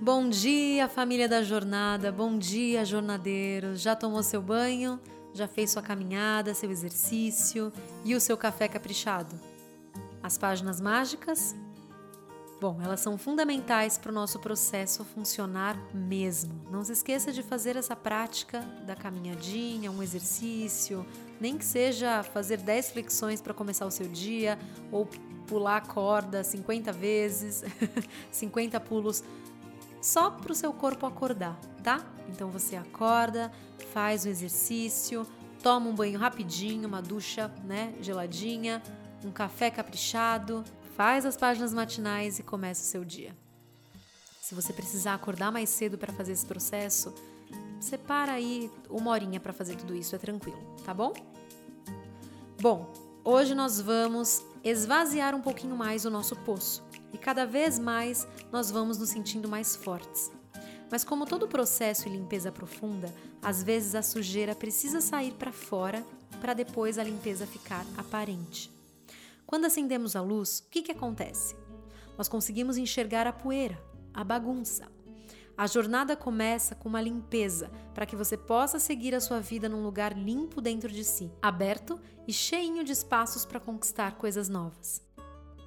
Bom dia, família da jornada. Bom dia, jornadeiros. Já tomou seu banho? Já fez sua caminhada, seu exercício e o seu café caprichado? As páginas mágicas? Bom, elas são fundamentais para o nosso processo funcionar mesmo. Não se esqueça de fazer essa prática da caminhadinha, um exercício, nem que seja fazer 10 flexões para começar o seu dia ou pular a corda 50 vezes, 50 pulos só para o seu corpo acordar, tá? Então você acorda, faz o exercício, toma um banho rapidinho, uma ducha, né, geladinha, um café caprichado, faz as páginas matinais e começa o seu dia. Se você precisar acordar mais cedo para fazer esse processo, separa aí uma horinha para fazer tudo isso, é tranquilo, tá bom? Bom, hoje nós vamos esvaziar um pouquinho mais o nosso poço e cada vez mais nós vamos nos sentindo mais fortes. Mas como todo processo e limpeza profunda, às vezes a sujeira precisa sair para fora para depois a limpeza ficar aparente. Quando acendemos a luz, o que, que acontece? Nós conseguimos enxergar a poeira, a bagunça. A jornada começa com uma limpeza para que você possa seguir a sua vida num lugar limpo dentro de si, aberto e cheinho de espaços para conquistar coisas novas.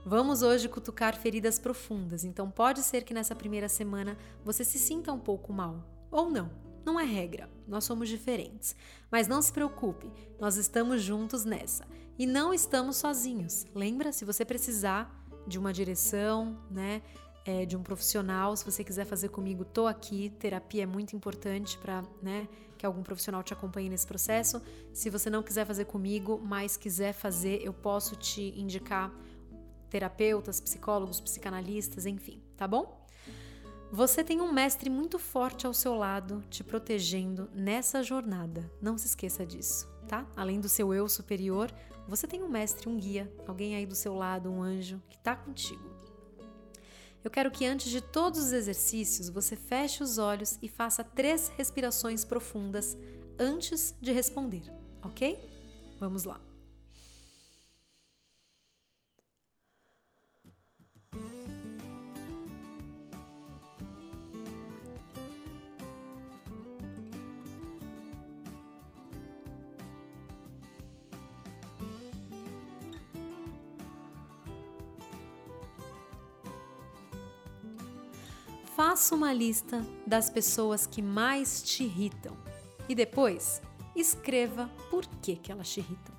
Vamos hoje cutucar feridas profundas, então pode ser que nessa primeira semana você se sinta um pouco mal. Ou não, não é regra, nós somos diferentes. Mas não se preocupe, nós estamos juntos nessa. E não estamos sozinhos. Lembra, se você precisar de uma direção, né? É, de um profissional, se você quiser fazer comigo, tô aqui. Terapia é muito importante para, né, que algum profissional te acompanhe nesse processo. Se você não quiser fazer comigo, mas quiser fazer, eu posso te indicar terapeutas, psicólogos, psicanalistas, enfim, tá bom? Você tem um mestre muito forte ao seu lado, te protegendo nessa jornada. Não se esqueça disso, tá? Além do seu eu superior, você tem um mestre, um guia, alguém aí do seu lado, um anjo que tá contigo. Eu quero que antes de todos os exercícios você feche os olhos e faça três respirações profundas antes de responder, ok? Vamos lá. Faça uma lista das pessoas que mais te irritam e depois escreva por que, que elas te irritam.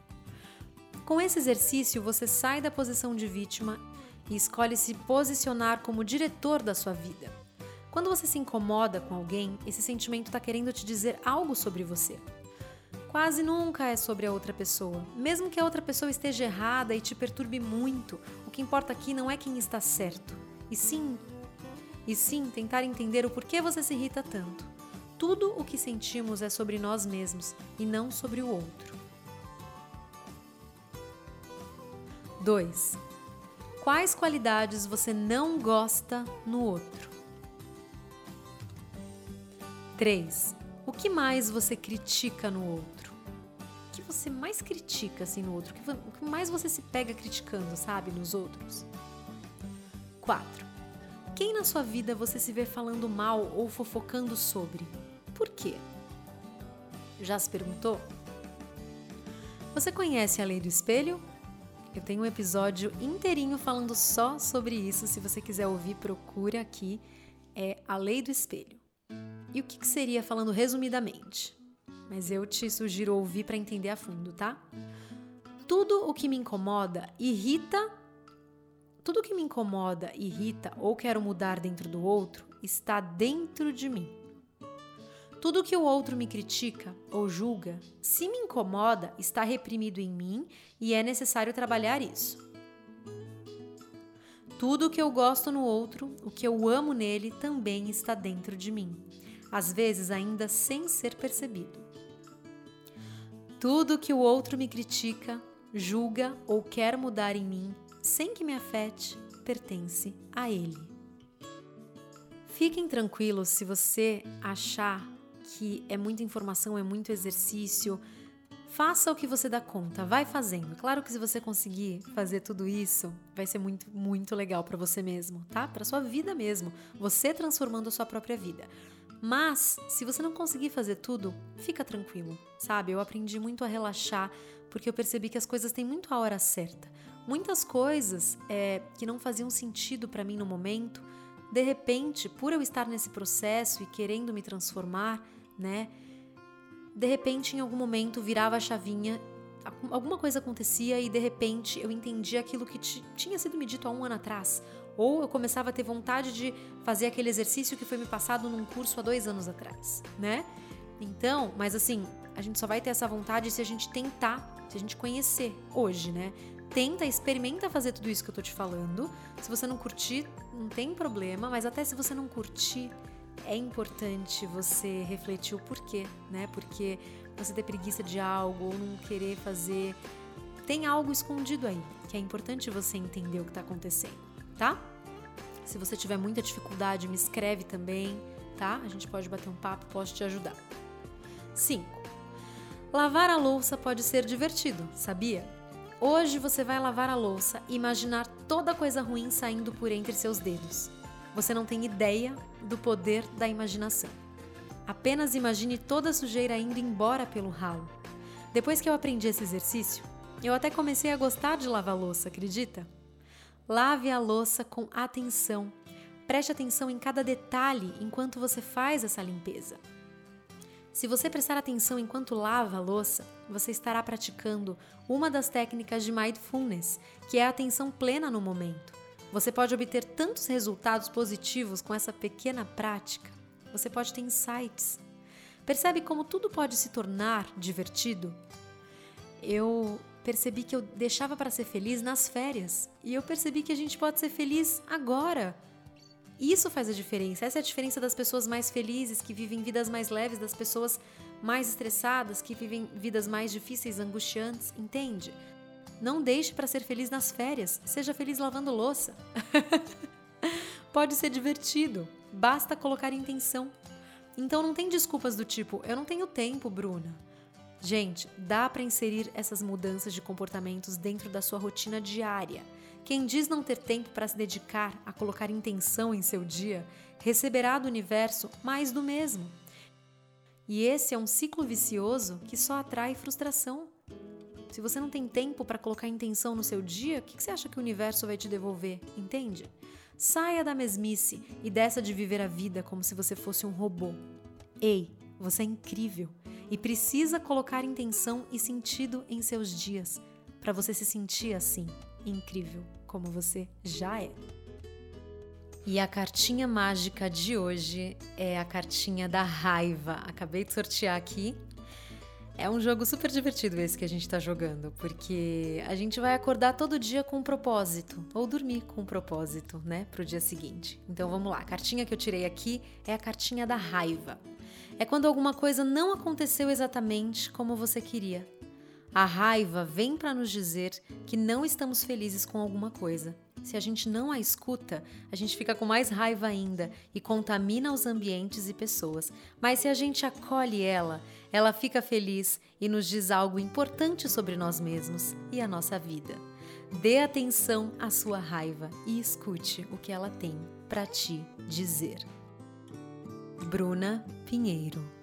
Com esse exercício, você sai da posição de vítima e escolhe se posicionar como diretor da sua vida. Quando você se incomoda com alguém, esse sentimento está querendo te dizer algo sobre você. Quase nunca é sobre a outra pessoa. Mesmo que a outra pessoa esteja errada e te perturbe muito, o que importa aqui não é quem está certo, e sim e sim tentar entender o porquê você se irrita tanto. Tudo o que sentimos é sobre nós mesmos e não sobre o outro. 2. Quais qualidades você não gosta no outro? 3. O que mais você critica no outro? O que você mais critica assim no outro? O que mais você se pega criticando, sabe, nos outros? 4. Quem na sua vida você se vê falando mal ou fofocando sobre? Por quê? Já se perguntou? Você conhece a lei do espelho? Eu tenho um episódio inteirinho falando só sobre isso. Se você quiser ouvir, procure aqui. É a lei do espelho. E o que, que seria falando resumidamente? Mas eu te sugiro ouvir para entender a fundo, tá? Tudo o que me incomoda irrita tudo que me incomoda, irrita ou quero mudar dentro do outro está dentro de mim. Tudo que o outro me critica ou julga, se me incomoda, está reprimido em mim e é necessário trabalhar isso. Tudo que eu gosto no outro, o que eu amo nele, também está dentro de mim, às vezes ainda sem ser percebido. Tudo que o outro me critica, julga ou quer mudar em mim sem que me afete, pertence a Ele. Fiquem tranquilos se você achar que é muita informação, é muito exercício. Faça o que você dá conta, vai fazendo. Claro que se você conseguir fazer tudo isso, vai ser muito, muito legal para você mesmo, tá? Para sua vida mesmo, você transformando a sua própria vida. Mas, se você não conseguir fazer tudo, fica tranquilo, sabe? Eu aprendi muito a relaxar porque eu percebi que as coisas têm muito a hora certa. Muitas coisas é, que não faziam sentido para mim no momento, de repente, por eu estar nesse processo e querendo me transformar, né? De repente, em algum momento, virava a chavinha, alguma coisa acontecia e de repente eu entendi aquilo que tinha sido me dito há um ano atrás. Ou eu começava a ter vontade de fazer aquele exercício que foi me passado num curso há dois anos atrás, né? Então, mas assim, a gente só vai ter essa vontade se a gente tentar, se a gente conhecer hoje, né? Tenta, experimenta fazer tudo isso que eu tô te falando. Se você não curtir, não tem problema, mas até se você não curtir, é importante você refletir o porquê, né? Porque você ter preguiça de algo ou não querer fazer. Tem algo escondido aí, que é importante você entender o que está acontecendo tá? Se você tiver muita dificuldade, me escreve também, tá? A gente pode bater um papo, posso te ajudar. 5. Lavar a louça pode ser divertido, sabia? Hoje você vai lavar a louça e imaginar toda coisa ruim saindo por entre seus dedos. Você não tem ideia do poder da imaginação. Apenas imagine toda a sujeira indo embora pelo ralo. Depois que eu aprendi esse exercício, eu até comecei a gostar de lavar louça, acredita? Lave a louça com atenção. Preste atenção em cada detalhe enquanto você faz essa limpeza. Se você prestar atenção enquanto lava a louça, você estará praticando uma das técnicas de mindfulness, que é a atenção plena no momento. Você pode obter tantos resultados positivos com essa pequena prática. Você pode ter insights. Percebe como tudo pode se tornar divertido? Eu percebi que eu deixava para ser feliz nas férias. E eu percebi que a gente pode ser feliz agora. Isso faz a diferença. Essa é a diferença das pessoas mais felizes, que vivem vidas mais leves, das pessoas mais estressadas, que vivem vidas mais difíceis, angustiantes, entende? Não deixe para ser feliz nas férias. Seja feliz lavando louça. pode ser divertido. Basta colocar intenção. Então não tem desculpas do tipo, eu não tenho tempo, Bruna. Gente, dá para inserir essas mudanças de comportamentos dentro da sua rotina diária. Quem diz não ter tempo para se dedicar a colocar intenção em seu dia, receberá do universo mais do mesmo. E esse é um ciclo vicioso que só atrai frustração. Se você não tem tempo para colocar intenção no seu dia, o que você acha que o universo vai te devolver? Entende? Saia da mesmice e dessa de viver a vida como se você fosse um robô. Ei, você é incrível e precisa colocar intenção e sentido em seus dias para você se sentir assim, incrível como você já é. E a cartinha mágica de hoje é a cartinha da raiva. Acabei de sortear aqui. É um jogo super divertido esse que a gente está jogando, porque a gente vai acordar todo dia com um propósito, ou dormir com um propósito, né, para o dia seguinte. Então vamos lá, a cartinha que eu tirei aqui é a cartinha da raiva é quando alguma coisa não aconteceu exatamente como você queria. A raiva vem para nos dizer que não estamos felizes com alguma coisa. Se a gente não a escuta, a gente fica com mais raiva ainda e contamina os ambientes e pessoas. Mas se a gente acolhe ela, ela fica feliz e nos diz algo importante sobre nós mesmos e a nossa vida. Dê atenção à sua raiva e escute o que ela tem para te dizer. Bruna Pinheiro